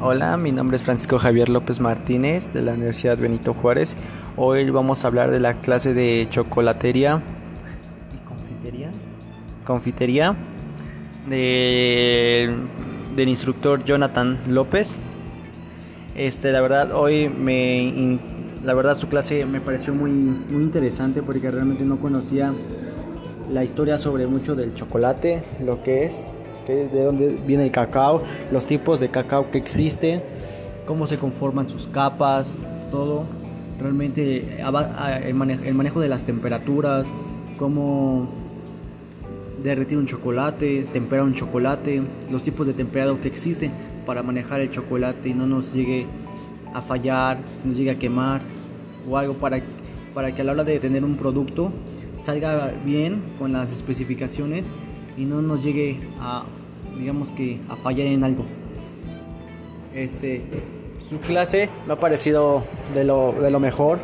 Hola, mi nombre es Francisco Javier López Martínez de la Universidad Benito Juárez. Hoy vamos a hablar de la clase de chocolatería y confitería, confitería de, del instructor Jonathan López. Este, la verdad, hoy me, la verdad su clase me pareció muy, muy interesante porque realmente no conocía la historia sobre mucho del chocolate, lo que es de dónde viene el cacao, los tipos de cacao que existen, cómo se conforman sus capas, todo. Realmente el manejo de las temperaturas, cómo derretir un chocolate, temperar un chocolate, los tipos de temperado que existen para manejar el chocolate y no nos llegue a fallar, nos llegue a quemar o algo para, para que a la hora de tener un producto salga bien con las especificaciones y no nos llegue a digamos que a fallar en algo. Este, su clase me ha parecido de lo, de lo mejor.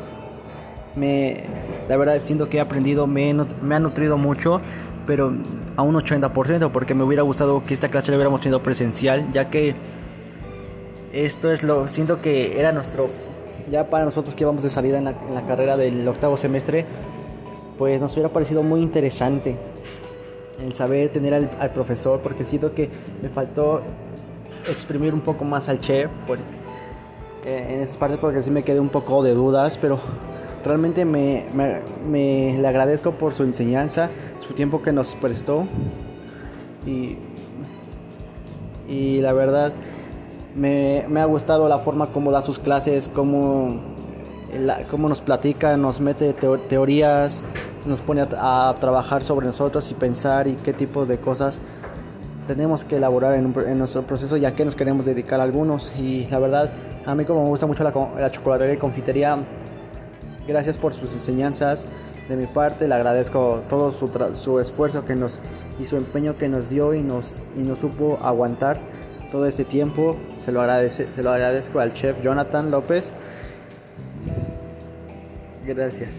Me, la verdad siento que he aprendido, me, ha nutrido mucho, pero a un 80% porque me hubiera gustado que esta clase la hubiéramos tenido presencial, ya que esto es lo, siento que era nuestro, ya para nosotros que íbamos de salida en la carrera del octavo semestre, pues nos hubiera parecido muy interesante el saber tener al, profesor, porque siento que me faltó exprimir un poco más al chef en esa parte porque sí me quedé un poco de dudas, pero realmente me, me, le agradezco por su enseñanza, su tiempo que nos prestó. Y, y la verdad me, me, ha gustado la forma como da sus clases, cómo, cómo nos platica, nos mete teorías, nos pone a, trabajar sobre nosotros y pensar y qué tipo de cosas tenemos que elaborar en, nuestro proceso ya que nos queremos dedicar a algunos. Y la verdad a mí como me gusta mucho la, la chocolatería y confitería gracias por sus enseñanzas de mi parte. Le agradezco todo su, su esfuerzo que nos y su empeño que nos dio y nos y nos supo aguantar todo ese tiempo. Se lo agradece se lo agradezco al chef Jonathan López. Gracias